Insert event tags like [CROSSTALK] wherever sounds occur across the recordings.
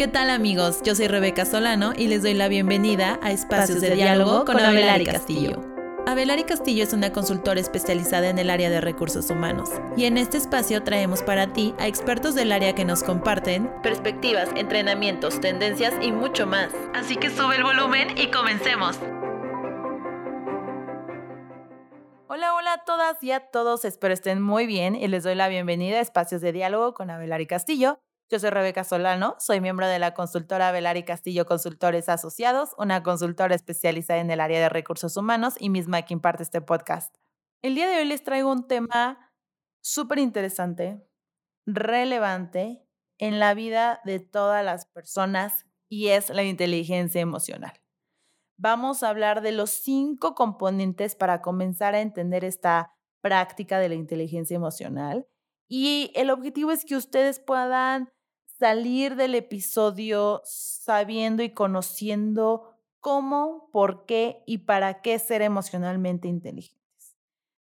¿Qué tal amigos? Yo soy Rebeca Solano y les doy la bienvenida a Espacios, de, Diálogo con Abelari Castillo. Abelari Castillo es una consultora especializada en el área de recursos humanos y en este espacio traemos para ti a expertos del área que nos comparten perspectivas, entrenamientos, tendencias y mucho más. Así que sube el volumen y comencemos. Hola, hola a todas y a todos, espero estén muy bien y les doy la bienvenida a Espacios de Diálogo con Abelari Castillo. Yo soy Rebeca Solano, soy miembro de la consultora Velari Castillo Consultores Asociados, una consultora especializada en el área de recursos humanos y misma que imparte este podcast. El día de hoy les traigo un tema súper interesante, relevante en la vida de todas las personas y es la inteligencia emocional. Vamos a hablar de los cinco componentes para comenzar a entender esta práctica de la inteligencia emocional. Y el objetivo es que ustedes puedan salir del episodio sabiendo y conociendo cómo, por qué y para qué ser emocionalmente inteligentes.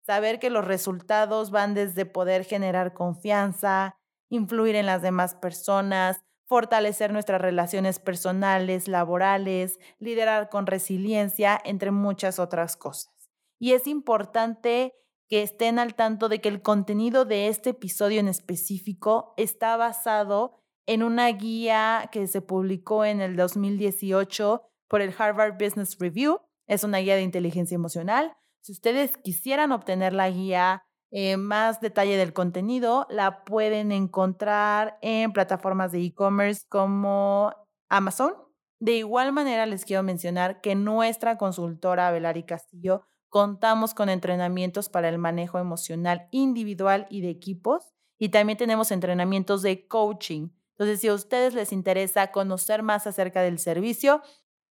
Saber que los resultados van desde poder generar confianza, influir en las demás personas, fortalecer nuestras relaciones personales, laborales, liderar con resiliencia, entre muchas otras cosas. Y es importante que estén al tanto de que el contenido de este episodio en específico está basado en una guía que se publicó en el 2018 por el Harvard Business Review. Es una guía de inteligencia emocional. Si ustedes quisieran obtener la guía, eh, más detalle del contenido, la pueden encontrar en plataformas de e-commerce como Amazon. De igual manera, les quiero mencionar que nuestra consultora Velari Castillo contamos con entrenamientos para el manejo emocional individual y de equipos y también tenemos entrenamientos de coaching entonces, si a ustedes les interesa conocer más acerca del servicio,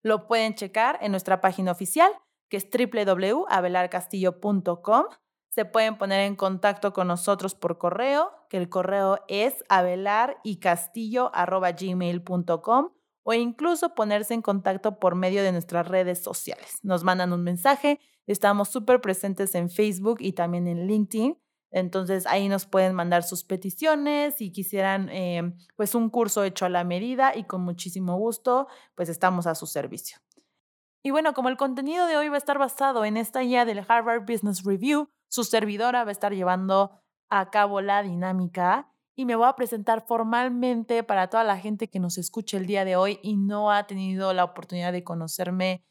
lo pueden checar en nuestra página oficial, que es www.abelarcastillo.com. Se pueden poner en contacto con nosotros por correo, que el correo es abelar.y.castillo.gmail.com o incluso ponerse en contacto por medio de nuestras redes sociales. Nos mandan un mensaje, estamos súper presentes en Facebook y también en LinkedIn. Entonces ahí nos pueden mandar sus peticiones si quisieran em, pues un curso hecho a la medida y con muchísimo gusto pues estamos a su servicio. Y bueno, como el contenido de hoy va a estar basado en esta guía del Harvard Business Review, su servidora va a estar llevando a cabo la dinámica y me voy a presentar formalmente para toda la gente que nos escuche el día de hoy y no ha tenido la oportunidad de conocerme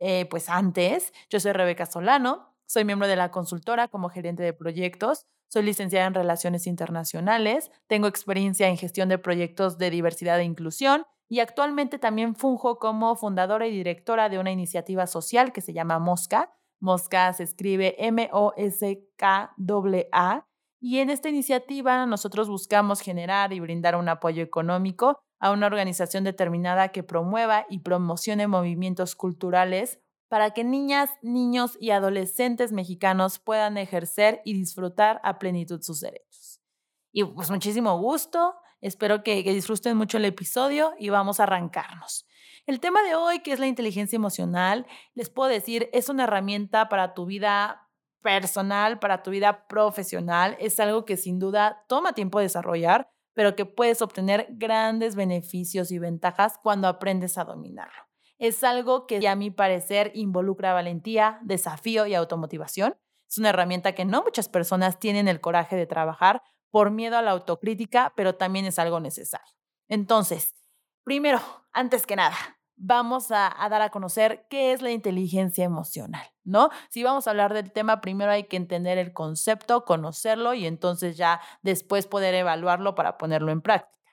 eh, pues antes. Yo soy Rebeca Solano, soy miembro de la consultora como gerente de proyectos. Soy licenciada en Relaciones Internacionales. Tengo experiencia en gestión de proyectos de diversidad e inclusión y actualmente también funjo como fundadora y directora de una iniciativa social que se llama Mosca. Mosca se escribe M-O-S-K-A. Y en esta iniciativa nosotros buscamos generar y brindar un apoyo económico a una organización determinada que promueva y promocione movimientos culturales para que niñas, niños y adolescentes mexicanos puedan ejercer y disfrutar a plenitud sus derechos. Y pues muchísimo gusto, espero que, que disfruten mucho el episodio y vamos a arrancarnos. El tema de hoy, que es la inteligencia emocional, les puedo decir, es una herramienta para tu vida personal, para tu vida profesional. Es algo que sin duda toma tiempo desarrollar, pero que puedes obtener grandes beneficios y ventajas cuando aprendes a dominarlo. Es algo que a mi parecer involucra valentía, desafío y automotivación. Es una herramienta que no muchas personas tienen el coraje de trabajar por miedo a la autocrítica, pero también es algo necesario. Entonces, primero, antes que nada, vamos a, dar a conocer qué es la inteligencia emocional, ¿no? Si vamos a hablar del tema, primero hay que entender el concepto, conocerlo y entonces ya después poder evaluarlo para ponerlo en práctica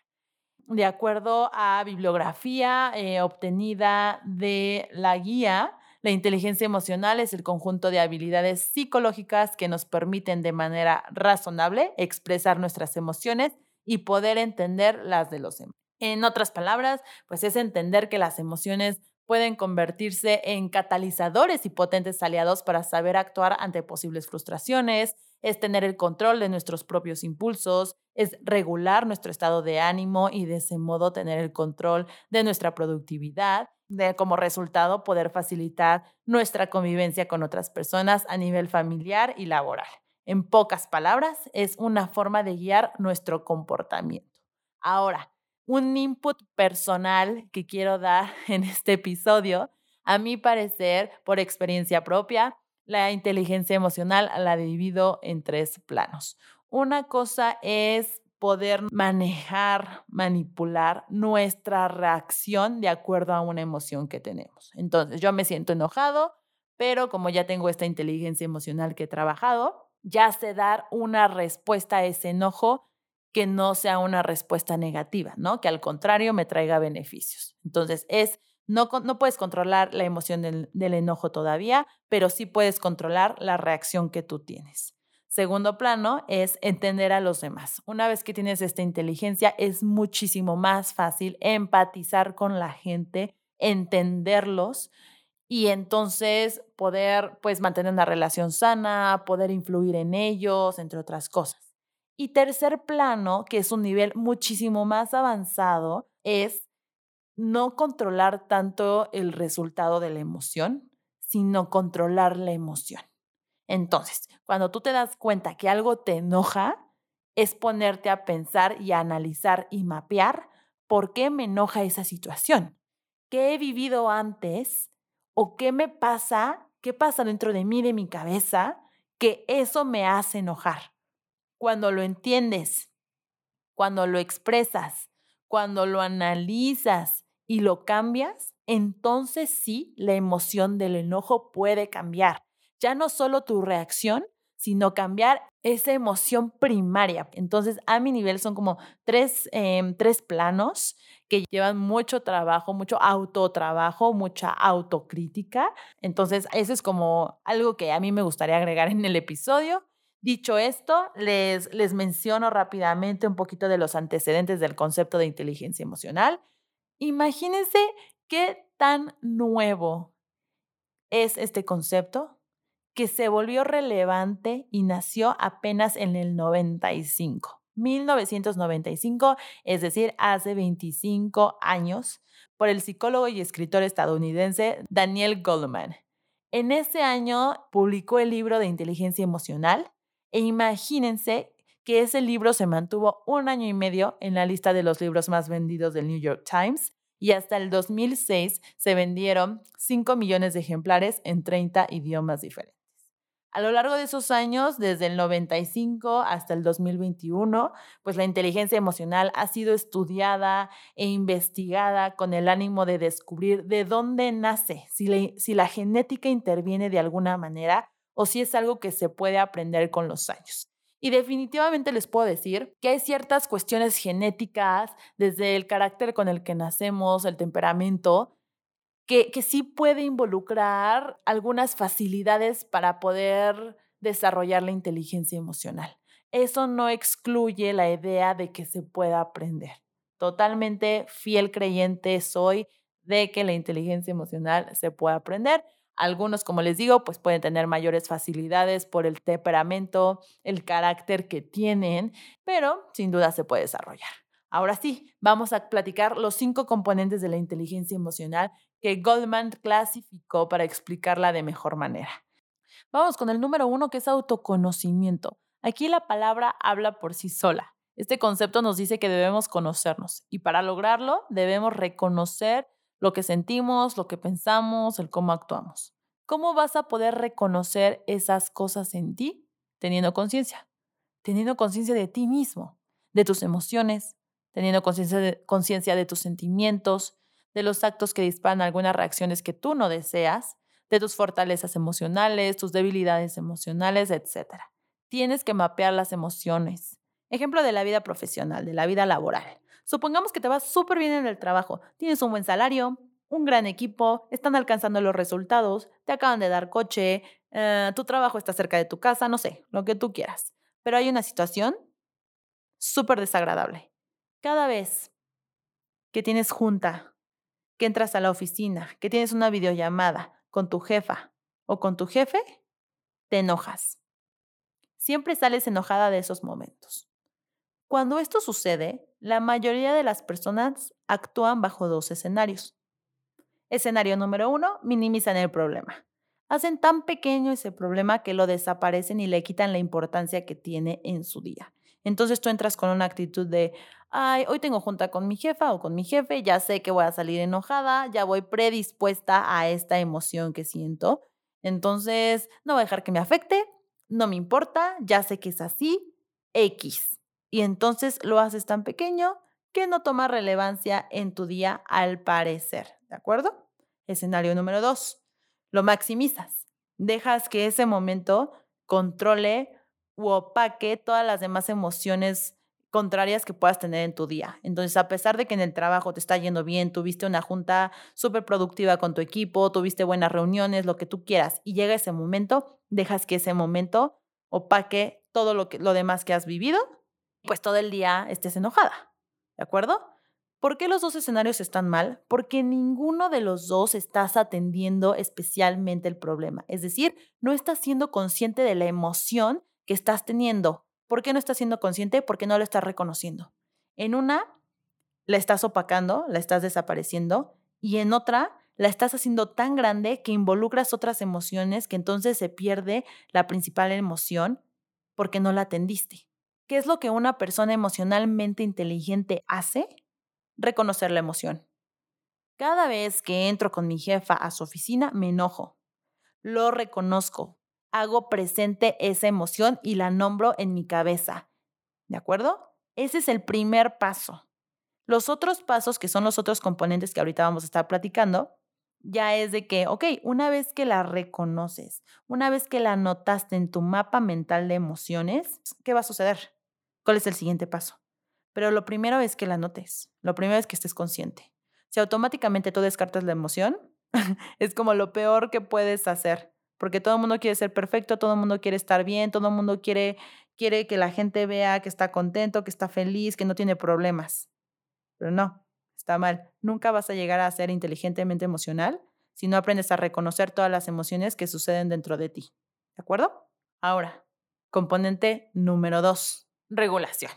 de acuerdo a bibliografía eh, obtenida de la guía, la inteligencia emocional es el conjunto de habilidades psicológicas que nos permiten de manera razonable expresar nuestras emociones y poder entender las de los demás. En otras palabras, pues es entender que las emociones pueden convertirse en catalizadores y potentes aliados para saber actuar ante posibles frustraciones, es tener el control de nuestros propios impulsos, es regular nuestro estado de ánimo y de ese modo tener el control de nuestra productividad, de como resultado poder facilitar nuestra convivencia con otras personas a nivel familiar y laboral. En pocas palabras, es una forma de guiar nuestro comportamiento. Ahora, un input personal que quiero dar [LAUGHS] en este episodio. A mi parecer, por experiencia propia, la inteligencia emocional la divido en tres planos. Una cosa es poder manejar, manipular nuestra reacción de acuerdo a una emoción que tenemos. Entonces, yo me siento enojado, pero como ya tengo esta inteligencia emocional que he trabajado, ya sé dar una respuesta a ese enojo que no sea una respuesta negativa, ¿no? Que al contrario me traiga beneficios. Entonces, es, no, no puedes controlar la emoción del, del enojo todavía, pero sí puedes controlar la reacción que tú tienes. Segundo plano es entender a los demás. Una vez que tienes esta inteligencia, es muchísimo más fácil empatizar con la gente, entenderlos y entonces poder pues mantener una relación sana, poder influir en ellos, entre otras cosas. Y tercer plano, que es un nivel muchísimo más avanzado, es no controlar tanto el resultado de la emoción, sino controlar la emoción. Entonces, cuando tú te das cuenta que algo te enoja, es ponerte a pensar y a analizar y mapear por qué me enoja esa situación. ¿Qué he vivido antes o qué me pasa, qué pasa dentro de mí, de mi cabeza, que eso me hace enojar. Cuando lo entiendes, cuando lo expresas, cuando lo analizas y lo cambias, entonces sí, la emoción del enojo puede cambiar. Ya no solo tu reacción, sino cambiar esa emoción primaria. Entonces, a mi nivel son como tres, em, tres planos que llevan mucho trabajo, mucho autotrabajo, mucha autocrítica. Entonces, eso es como algo que a mí me gustaría agregar en el episodio. Dicho esto, les, les menciono rápidamente un poquito de los antecedentes del concepto de inteligencia emocional. Imagínense qué tan nuevo es este concepto que se volvió relevante y nació apenas en el 95. 1995, es decir, hace 25 años, por el psicólogo y escritor estadounidense Daniel Goleman. En ese año publicó el libro de inteligencia emocional e imagínense que ese libro se mantuvo un año y medio en la lista de los libros más vendidos del New York Times y hasta el 2006 se vendieron 5 millones de ejemplares en 30 idiomas diferentes. A lo largo de esos años, desde el 95 hasta el 2021, pues la inteligencia emocional ha sido estudiada e investigada con el ánimo de descubrir de dónde nace, si, si la genética interviene de alguna manera o si es algo que se puede aprender con los años. Y definitivamente les puedo decir que hay ciertas cuestiones genéticas, desde el carácter con el que nacemos, el temperamento, que, sí puede involucrar algunas facilidades para poder desarrollar la inteligencia emocional. Eso no excluye la idea de que se pueda aprender. Totalmente fiel creyente soy de que la inteligencia emocional se puede aprender. Algunos, como les digo, pues pueden tener mayores facilidades por el temperamento, el carácter que tienen, pero sin duda se puede desarrollar. Ahora sí, vamos a platicar los cinco componentes de la inteligencia emocional que Goldman clasificó para explicarla de mejor manera. Vamos con el número uno, que es autoconocimiento. Aquí la palabra habla por sí sola. Este concepto nos dice que debemos conocernos y para lograrlo debemos reconocer lo que sentimos, lo que pensamos, el cómo actuamos. ¿Cómo vas a poder reconocer esas cosas en ti? Teniendo conciencia. Teniendo conciencia de ti mismo, de tus emociones, teniendo conciencia de, de tus sentimientos, de los actos que disparan algunas reacciones que tú no deseas, de tus fortalezas emocionales, tus debilidades emocionales, etc. Tienes que mapear las emociones. Ejemplo de la vida profesional, de la vida laboral. Supongamos que te vas súper bien en el trabajo, tienes un buen salario, un gran equipo, están alcanzando los resultados, te acaban de dar coche, eh, tu trabajo está cerca de tu casa, no sé, lo que tú quieras. Pero hay una situación súper desagradable. Cada vez que tienes junta que entras a la oficina, que tienes una videollamada con tu jefa o con tu jefe, te enojas. Siempre sales enojada de esos momentos. Cuando esto sucede, la mayoría de las personas actúan bajo dos escenarios. Escenario número uno, minimizan el problema. Hacen tan pequeño ese problema que lo desaparecen y le quitan la importancia que tiene en su día. Entonces tú entras con una actitud de, ay, hoy tengo junta con mi jefa o con mi jefe, ya sé que voy a salir enojada, ya voy predispuesta a esta emoción que siento. Entonces, no voy a dejar que me afecte, no me importa, ya sé que es así, X. Y entonces lo haces tan pequeño que no toma relevancia en tu día al parecer, ¿de acuerdo? Escenario número dos, lo maximizas. Dejas que ese momento controle opaque todas las demás emociones contrarias que puedas tener en tu día. Entonces, a pesar de que en el trabajo te está yendo bien, tuviste una junta súper productiva con tu equipo, tuviste buenas reuniones, lo que tú quieras, y llega ese momento, dejas que ese momento opaque todo lo, que, lo demás que has vivido, pues todo el día estés enojada. ¿De acuerdo? ¿Por qué los dos escenarios están mal? Porque ninguno de los dos estás atendiendo especialmente el problema. Es decir, no estás siendo consciente de la emoción estás teniendo. ¿Por qué no estás siendo consciente? Porque no lo estás reconociendo. En una, la estás opacando, la estás desapareciendo, y en otra, la estás haciendo tan grande que involucras otras emociones que entonces se pierde la principal emoción porque no la atendiste. ¿Qué es lo que una persona emocionalmente inteligente hace? reconocer la emoción. Cada vez que entro con mi jefa a su oficina, me enojo. Lo reconozco. Hago presente esa emoción y la nombro en mi cabeza. ¿De acuerdo? Ese es el primer paso. Los otros pasos, que son los otros componentes que ahorita vamos a estar platicando, ya es de que, ok, una vez que la reconoces, una vez que la notaste en tu mapa mental de emociones, ¿qué va a suceder? ¿Cuál es el siguiente paso? Pero lo primero es que la notes, lo primero es que estés consciente. Si automáticamente tú descartas la emoción, [LAUGHS] es como lo peor que puedes hacer, porque todo el mundo quiere ser perfecto, todo el mundo quiere estar bien, todo el mundo quiere, quiere que la gente vea que está contento, que está feliz, que no tiene problemas. Pero no, está mal. Nunca vas a llegar a ser inteligentemente emocional si no aprendes a reconocer todas las emociones que suceden dentro de ti. ¿De acuerdo? Ahora, componente número dos, regulación.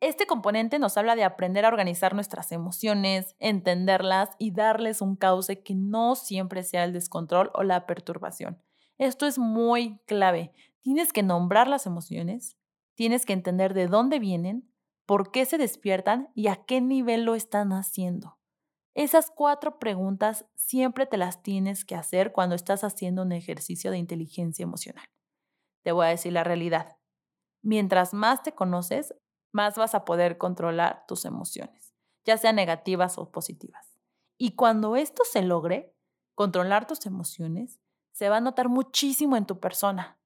Este componente nos habla de aprender a organizar nuestras emociones, entenderlas y darles un cauce que no siempre sea el descontrol o la perturbación. Esto es muy clave. Tienes que nombrar las emociones, tienes que entender de dónde vienen, por qué se despiertan y a qué nivel lo están haciendo. Esas cuatro preguntas siempre te las tienes que hacer cuando estás haciendo un ejercicio de inteligencia emocional. Te voy a decir la realidad. Mientras más te conoces, más vas a poder controlar tus emociones, ya sean negativas o positivas. Y cuando esto se logre, controlar tus emociones, se va a notar muchísimo en tu persona.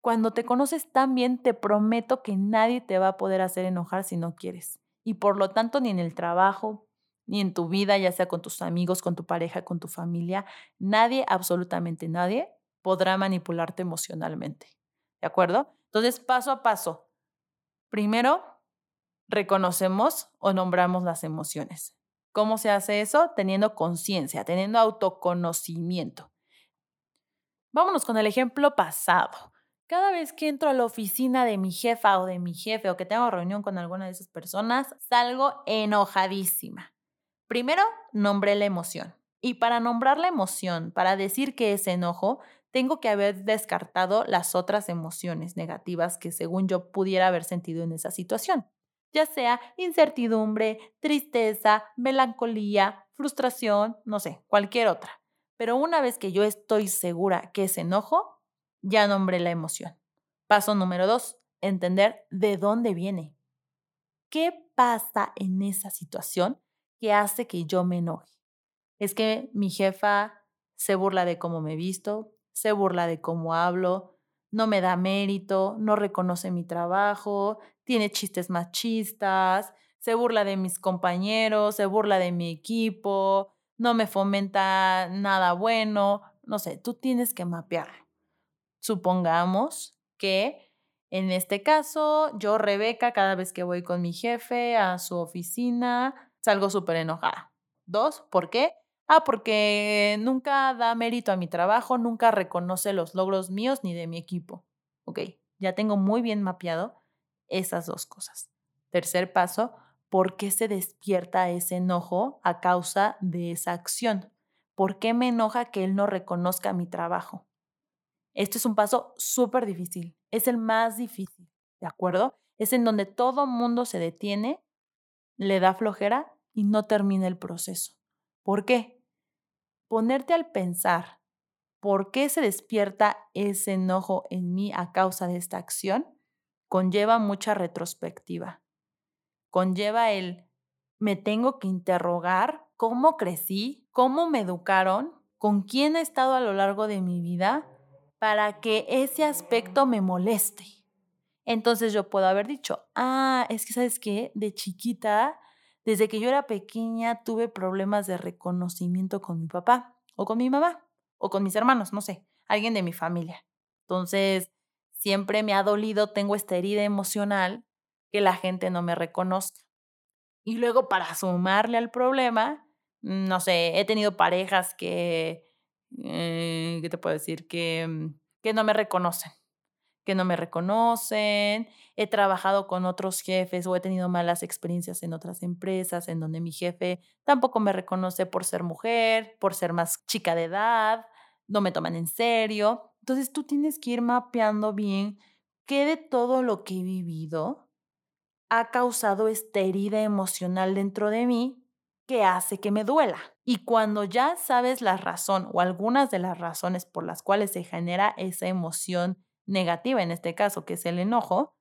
Cuando te conoces tan bien, te prometo que nadie te va a poder hacer enojar si no quieres. Y por lo tanto, ni en el trabajo, ni en tu vida, ya sea con tus amigos, con tu pareja, con tu familia, nadie, absolutamente nadie, podrá manipularte emocionalmente. ¿De acuerdo? Entonces, paso a paso, Primero, reconocemos o nombramos las emociones. ¿Cómo se hace eso? Teniendo conciencia, teniendo autoconocimiento. Vámonos con el ejemplo pasado. Cada vez que entro a la oficina de mi jefa o de mi jefe o que tengo reunión con alguna de esas personas, salgo enojadísima. Primero, nombré la emoción. Y para nombrar la emoción, para decir que es enojo, tengo que haber descartado las otras emociones negativas que según yo pudiera haber sentido en esa situación, ya sea incertidumbre, tristeza, melancolía, frustración, no sé, cualquier otra. Pero una vez que yo estoy segura que es enojo, ya nombré la emoción. Paso número dos, entender de dónde viene. ¿Qué pasa en esa situación que hace que yo me enoje? Es que mi jefa se burla de cómo me visto, se burla de cómo hablo, no me da mérito, no reconoce mi trabajo, tiene chistes machistas, se burla de mis compañeros, se burla de mi equipo, no me fomenta nada bueno, no sé, tú tienes que mapear. Supongamos que en este caso, yo, Rebeca, cada vez que voy con mi jefe a su oficina, salgo súper enojada. Dos, ¿por qué? Ah, porque nunca da mérito a mi trabajo, nunca reconoce los logros míos ni de mi equipo. Ok, ya tengo muy bien mapeado esas dos cosas. Tercer paso, ¿por qué se despierta ese enojo a causa de esa acción? ¿Por qué me enoja que él no reconozca mi trabajo? Este es un paso súper difícil, es el más difícil, ¿de acuerdo? es en donde todo mundo se detiene, le da flojera y no termina el proceso. ¿Por qué? Ponerte al pensar por qué se despierta ese enojo en mí a causa de esta acción conlleva mucha retrospectiva. Conlleva el me tengo que interrogar cómo crecí, cómo me educaron, con quién he estado a lo largo de mi vida para que ese aspecto me moleste. Entonces yo puedo haber dicho, ah, es que sabes qué, de chiquita, desde que yo era pequeña, tuve problemas de reconocimiento con mi papá o con mi mamá o con mis hermanos, no sé, alguien de mi familia. Entonces, siempre me ha dolido, tengo esta herida emocional que la gente no me reconozca. Y luego para sumarle al problema, no sé, he tenido parejas que, eh, ¿qué te puedo decir? Que, mm, que no me reconocen, que no me reconocen. He trabajado con otros jefes o he tenido malas experiencias en otras empresas en donde mi jefe tampoco me reconoce por ser mujer, por ser más chica de edad, no me toman en serio. Entonces tú tienes que ir mapeando bien qué de todo lo que he vivido ha causado esta herida emocional dentro de mí que hace que me duela. Y cuando ya sabes la razón o algunas de las razones por las cuales se genera esa emoción negativa, en este caso, que es el enojo,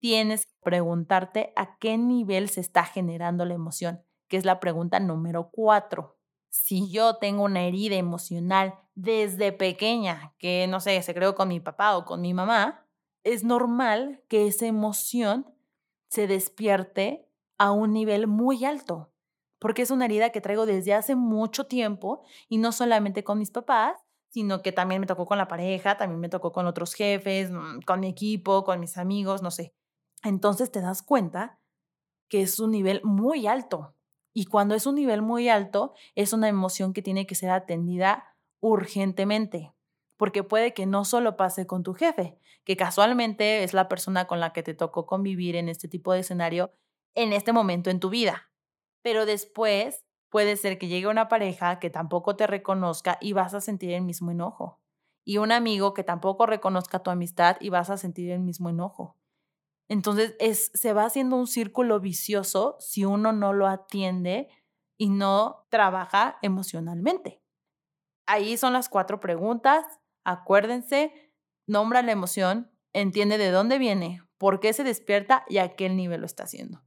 tienes que preguntarte a qué nivel se está generando la emoción, que es la pregunta número cuatro. Si yo tengo una herida emocional desde pequeña, que no sé, se creó con mi papá o con mi mamá, es normal que esa emoción se despierte a un nivel muy alto, porque es una herida que traigo desde hace mucho tiempo y no solamente con mis papás, sino que también me tocó con la pareja, también me tocó con otros jefes, mm, con mi equipo, con mis amigos, no sé. Entonces te das cuenta que es un nivel muy alto. Y cuando es un nivel muy alto, es una emoción que tiene que ser atendida urgentemente porque puede que no solo pase con tu jefe, que casualmente es la persona con la que te tocó convivir en este tipo de escenario en este momento en tu vida, pero después puede ser que llegue una pareja que tampoco te reconozca y vas a sentir el mismo enojo, y un amigo que tampoco reconozca tu amistad y vas a sentir el mismo enojo. Entonces es, se va haciendo un círculo vicioso si uno no lo atiende y no trabaja emocionalmente. Ahí son las cuatro preguntas. Acuérdense, nombra la emoción, entiende de dónde viene, por qué se despierta y a qué nivel lo está haciendo.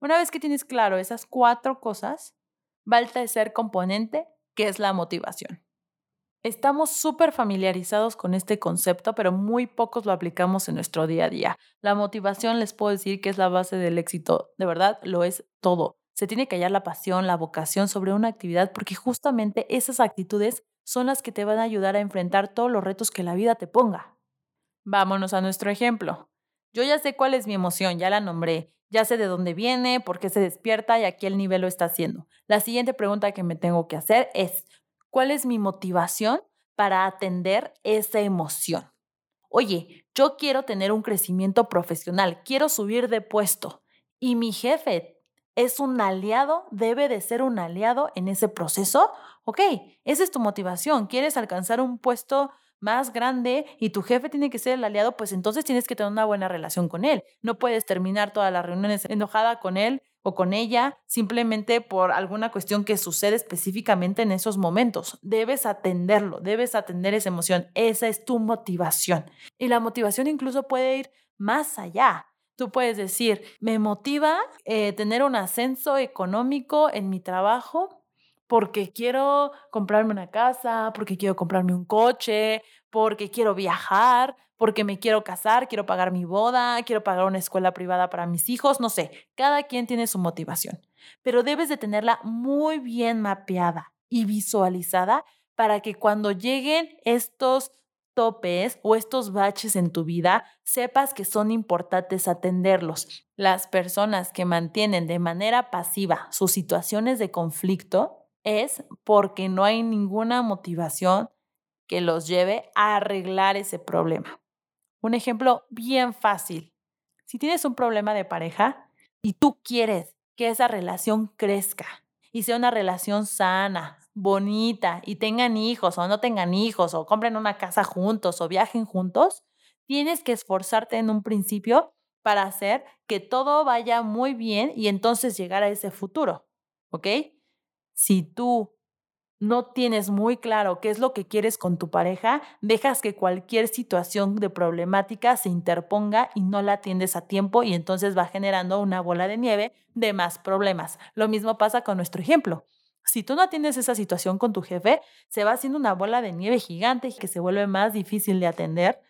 Una vez que tienes claro esas cuatro cosas, va el tercer componente, que es la motivación. Estamos súper familiarizados con este concepto, pero muy pocos lo aplicamos en nuestro día a día. La motivación les puedo decir que es la base del éxito. De verdad, lo es todo. Se tiene que hallar la pasión, la vocación sobre una actividad porque justamente esas actitudes son las que te van a ayudar a enfrentar todos los retos que la vida te ponga. Vámonos a nuestro ejemplo. Yo ya sé cuál es mi emoción, ya la nombré, ya sé de dónde viene, por qué se despierta y a qué nivel lo está haciendo. La siguiente pregunta que me tengo que hacer es, ¿cuál es mi motivación para atender esa emoción? Oye, yo quiero tener un crecimiento profesional, quiero subir de puesto y mi jefe es un aliado, debe de ser un aliado en ese proceso. Ok, esa es tu motivación. ¿Quieres alcanzar un puesto más grande y tu jefe tiene que ser el aliado? Pues entonces tienes que tener una buena relación con él. No puedes terminar todas las reuniones enojada con él o con ella simplemente por alguna cuestión que sucede específicamente en esos momentos. Debes atenderlo, debes atender esa emoción. Esa es tu motivación. Y la motivación incluso puede ir más allá. Tú puedes decir, me motiva eh, tener un ascenso económico en mi trabajo porque quiero comprarme una casa, porque quiero comprarme un coche, porque quiero viajar, porque me quiero casar, quiero pagar mi boda, quiero pagar una escuela privada para mis hijos, no sé, cada quien tiene su motivación, pero debes de tenerla muy bien mapeada y visualizada para que cuando lleguen estos topes o estos baches en tu vida, sepas que son importantes atenderlos. Las personas que mantienen de manera pasiva sus situaciones de conflicto es porque no hay ninguna motivación que los lleve a arreglar ese problema. Un ejemplo bien fácil. Si tienes un problema de pareja y tú quieres que esa relación crezca y sea una relación sana, bonita y tengan hijos o no tengan hijos o compren una casa juntos o viajen juntos, tienes que esforzarte en un principio para hacer que todo vaya muy bien y entonces llegar a ese futuro, ¿ok? Si tú no tienes muy claro qué es lo que quieres con tu pareja, dejas que cualquier situación de problemática se interponga y no la atiendes a tiempo y entonces va generando una bola de nieve de más problemas. Lo mismo pasa con nuestro ejemplo. Si tú no atiendes esa situación con tu jefe, se va haciendo una bola de nieve gigante que se vuelve más difícil de atender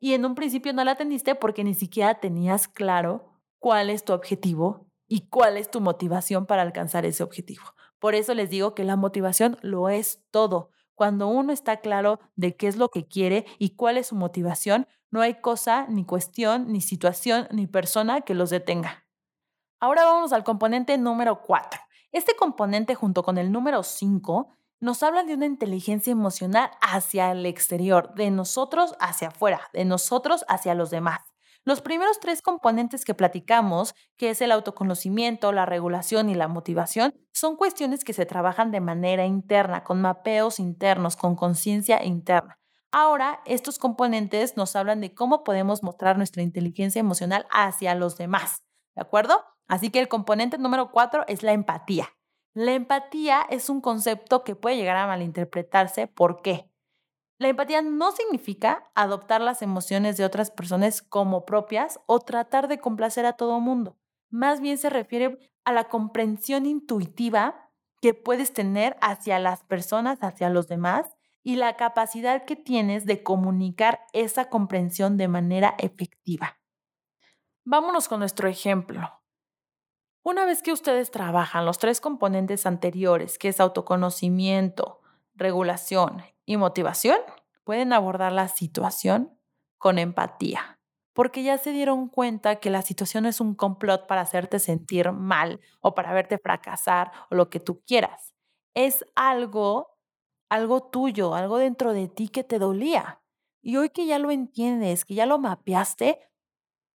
y en un principio no la atendiste porque ni siquiera tenías claro cuál es tu objetivo y cuál es tu motivación para alcanzar ese objetivo. Por eso les digo que la motivación lo es todo. Cuando uno está claro de qué es lo que quiere y cuál es su motivación, no hay cosa, ni cuestión, ni situación, ni persona que los detenga. Ahora vamos al componente número 4. Este componente junto con el número 5 nos habla de una inteligencia emocional hacia el exterior, de nosotros hacia afuera, de nosotros hacia los demás. Los primeros tres componentes que platicamos, que es el autoconocimiento, la regulación y la motivación, son cuestiones que se trabajan de manera interna, con mapeos internos, con conciencia interna. Ahora, estos componentes nos hablan de cómo podemos mostrar nuestra inteligencia emocional hacia los demás, ¿de acuerdo? Así que el componente número cuatro es la empatía. La empatía es un concepto que puede llegar a malinterpretarse. ¿Por qué? La empatía no significa adoptar las emociones de otras personas como propias o tratar de complacer a todo mundo. Más bien se refiere a la comprensión intuitiva que puedes tener hacia las personas, hacia los demás y la capacidad que tienes de comunicar esa comprensión de manera efectiva. Vámonos con nuestro ejemplo. Una vez que ustedes trabajan los tres componentes anteriores, que es autoconocimiento, regulación y motivación, pueden abordar la situación con empatía, porque ya se dieron cuenta que la situación es un complot para hacerte sentir mal o para verte fracasar o lo que tú quieras. Es algo, algo tuyo, algo dentro de ti que te dolía. Y hoy que ya lo entiendes, que ya lo mapeaste,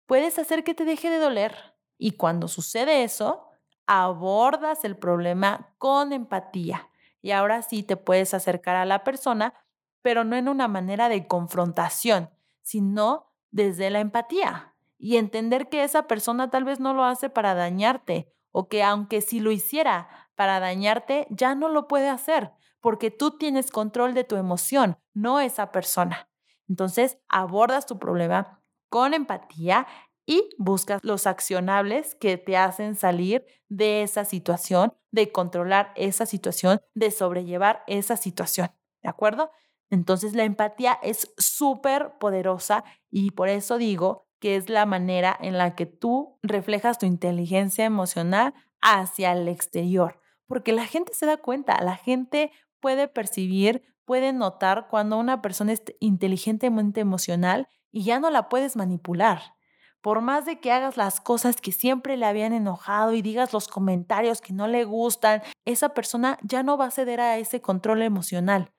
puedes hacer que te deje de doler. Y cuando sucede eso, abordas el problema con empatía y ahora sí te puedes acercar a la persona, pero no en una manera de confrontación, sino desde la empatía y entender que esa persona tal vez no lo hace para dañarte o que aunque si lo hiciera para dañarte, ya no lo puede hacer porque tú tienes control de tu emoción, no esa persona. Entonces, abordas tu problema con empatía y buscas los accionables que te hacen salir de esa situación, de controlar esa situación, de sobrellevar esa situación. ¿De acuerdo? Entonces la empatía es súper poderosa y por eso digo que es la manera en la que tú reflejas tu inteligencia emocional hacia el exterior, porque la gente se da cuenta, la gente puede percibir, puede notar cuando una persona es inteligentemente emocional y ya no la puedes manipular por más de que hagas las cosas que siempre le habían enojado y digas los comentarios que no le gustan, esa persona ya no va a ceder a ese control emocional,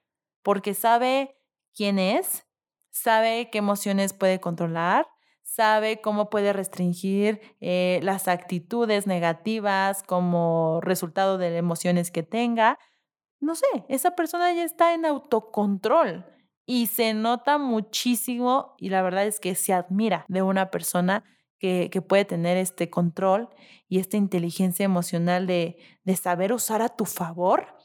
porque sabe quién es, sabe qué emociones puede controlar, sabe cómo puede restringir eh, las actitudes negativas como resultado de emociones que tenga. No sé, esa persona ya está en autocontrol y se nota muchísimo y la verdad es que se admira de una persona que, puede tener este control y esta inteligencia emocional de, de saber usar a tu favor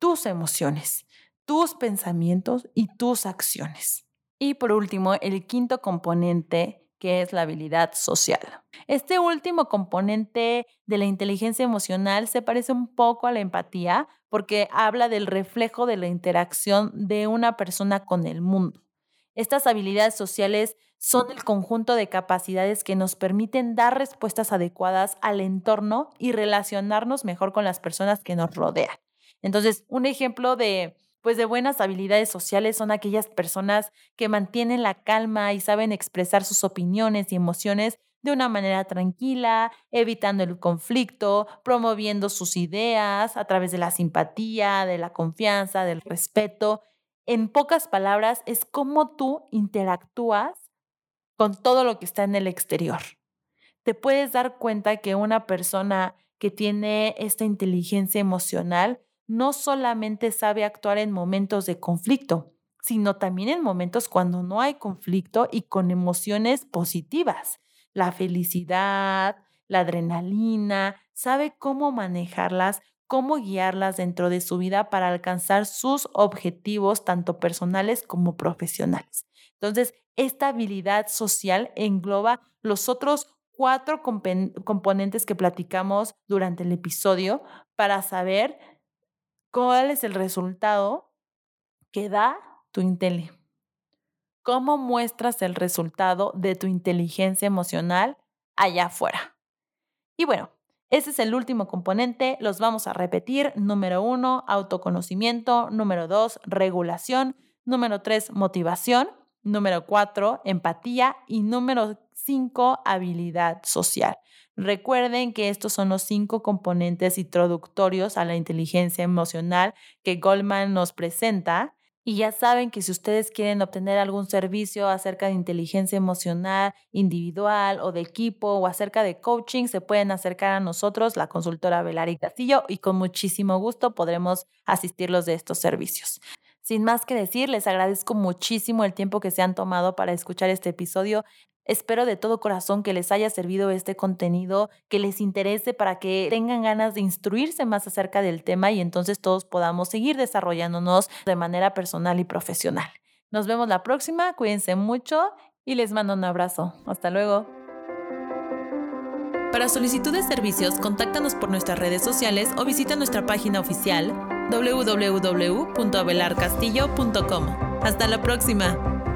tus emociones, tus pensamientos y tus acciones. Y por último, el quinto componente que es la habilidad social. Este último componente de la inteligencia emocional se parece un poco a la empatía porque habla del reflejo de la interacción de una persona con el mundo. Estas habilidades sociales son el conjunto de capacidades que nos permiten dar respuestas adecuadas al entorno y relacionarnos mejor con las personas que nos rodean. Entonces, un ejemplo de pues de buenas habilidades sociales son aquellas personas que mantienen la calma y saben expresar sus opiniones y emociones de una manera tranquila, evitando el conflicto, promoviendo sus ideas a través de la simpatía, de la confianza, del respeto. En pocas palabras, es cómo tú interactúas con todo lo que está en el exterior. Te puedes dar cuenta que una persona que tiene esta inteligencia emocional no solamente sabe actuar en momentos de conflicto, sino también en momentos cuando no hay conflicto y con emociones positivas. La felicidad, la adrenalina, sabe cómo manejarlas, cómo guiarlas dentro de su vida para alcanzar sus objetivos, tanto personales como profesionales. Entonces, esta habilidad social engloba los otros cuatro componentes que platicamos durante el episodio para saber cuál es el resultado que da tu intele. ¿Cómo muestras el resultado de tu inteligencia emocional allá afuera? Y bueno, ese es el último componente, los vamos a repetir. Número uno, autoconocimiento. Número dos, regulación. Número tres, motivación. Número cuatro, empatía. Y número cinco, habilidad social. Recuerden que estos son los cinco componentes introductorios a la inteligencia emocional que Goldman nos presenta y ya saben que si ustedes quieren obtener algún servicio acerca de inteligencia emocional individual o de equipo o acerca de coaching, se pueden acercar a nosotros, la consultora Velari Castillo, y con muchísimo gusto podremos asistirlos de estos servicios. Sin más que decir, les agradezco muchísimo el tiempo que se han tomado para escuchar este episodio. Espero de todo corazón que les haya servido este contenido, que les interese para que tengan ganas de instruirse más acerca del tema y entonces todos podamos seguir desarrollándonos de manera personal y profesional. Nos vemos la próxima, cuídense mucho y les mando un abrazo. Hasta luego. Para solicitud de servicios, contáctanos por nuestras redes sociales o visita nuestra página oficial www.abelarcastillo.com. Hasta la próxima.